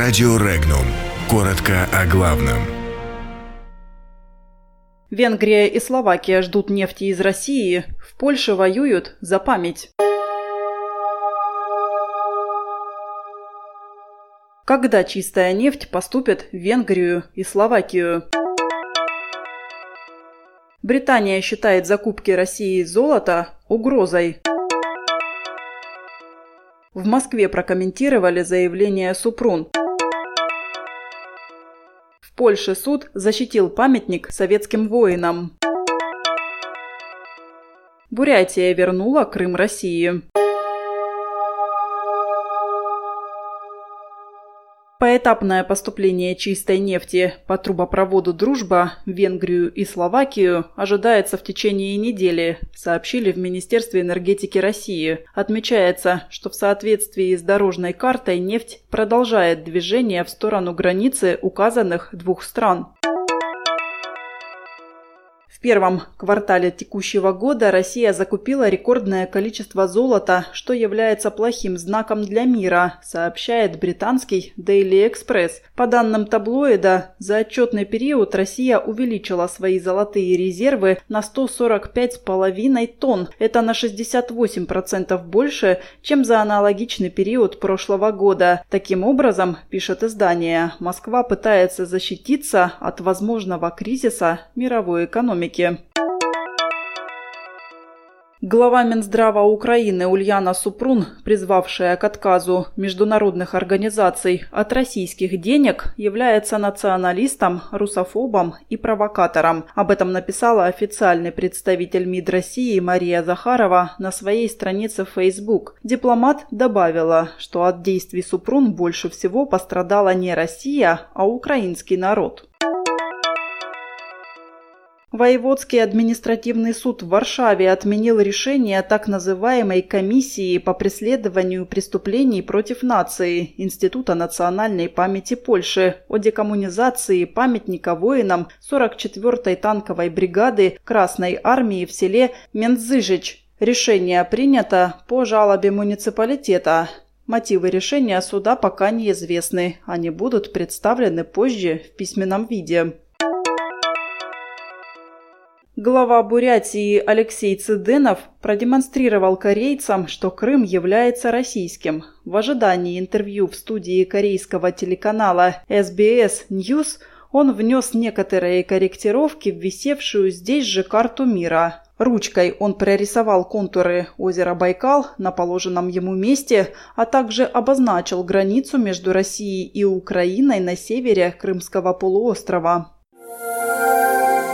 Радио Регнум. Коротко о главном. Венгрия и Словакия ждут нефти из России. В Польше воюют за память. Когда чистая нефть поступит в Венгрию и Словакию? Британия считает закупки России золота угрозой. В Москве прокомментировали заявление Супрун. Польше суд защитил памятник советским воинам. Бурятия вернула Крым России. Поэтапное поступление чистой нефти по трубопроводу «Дружба» в Венгрию и Словакию ожидается в течение недели, сообщили в Министерстве энергетики России. Отмечается, что в соответствии с дорожной картой нефть продолжает движение в сторону границы указанных двух стран. В первом квартале текущего года Россия закупила рекордное количество золота, что является плохим знаком для мира, сообщает британский Daily Express. По данным таблоида, за отчетный период Россия увеличила свои золотые резервы на 145,5 тонн. Это на 68% больше, чем за аналогичный период прошлого года. Таким образом, пишет издание, Москва пытается защититься от возможного кризиса мировой экономики экономики. Глава Минздрава Украины Ульяна Супрун, призвавшая к отказу международных организаций от российских денег, является националистом, русофобом и провокатором. Об этом написала официальный представитель МИД России Мария Захарова на своей странице в Facebook. Дипломат добавила, что от действий Супрун больше всего пострадала не Россия, а украинский народ. Воеводский административный суд в Варшаве отменил решение так называемой комиссии по преследованию преступлений против нации Института национальной памяти Польши о декоммунизации памятника воинам 44-й танковой бригады Красной армии в селе Мензыжич. Решение принято по жалобе муниципалитета. Мотивы решения суда пока неизвестны. Они будут представлены позже в письменном виде. Глава Бурятии Алексей Цыденов продемонстрировал корейцам, что Крым является российским. В ожидании интервью в студии корейского телеканала SBS News он внес некоторые корректировки в висевшую здесь же карту мира. Ручкой он прорисовал контуры озера Байкал на положенном ему месте, а также обозначил границу между Россией и Украиной на севере Крымского полуострова.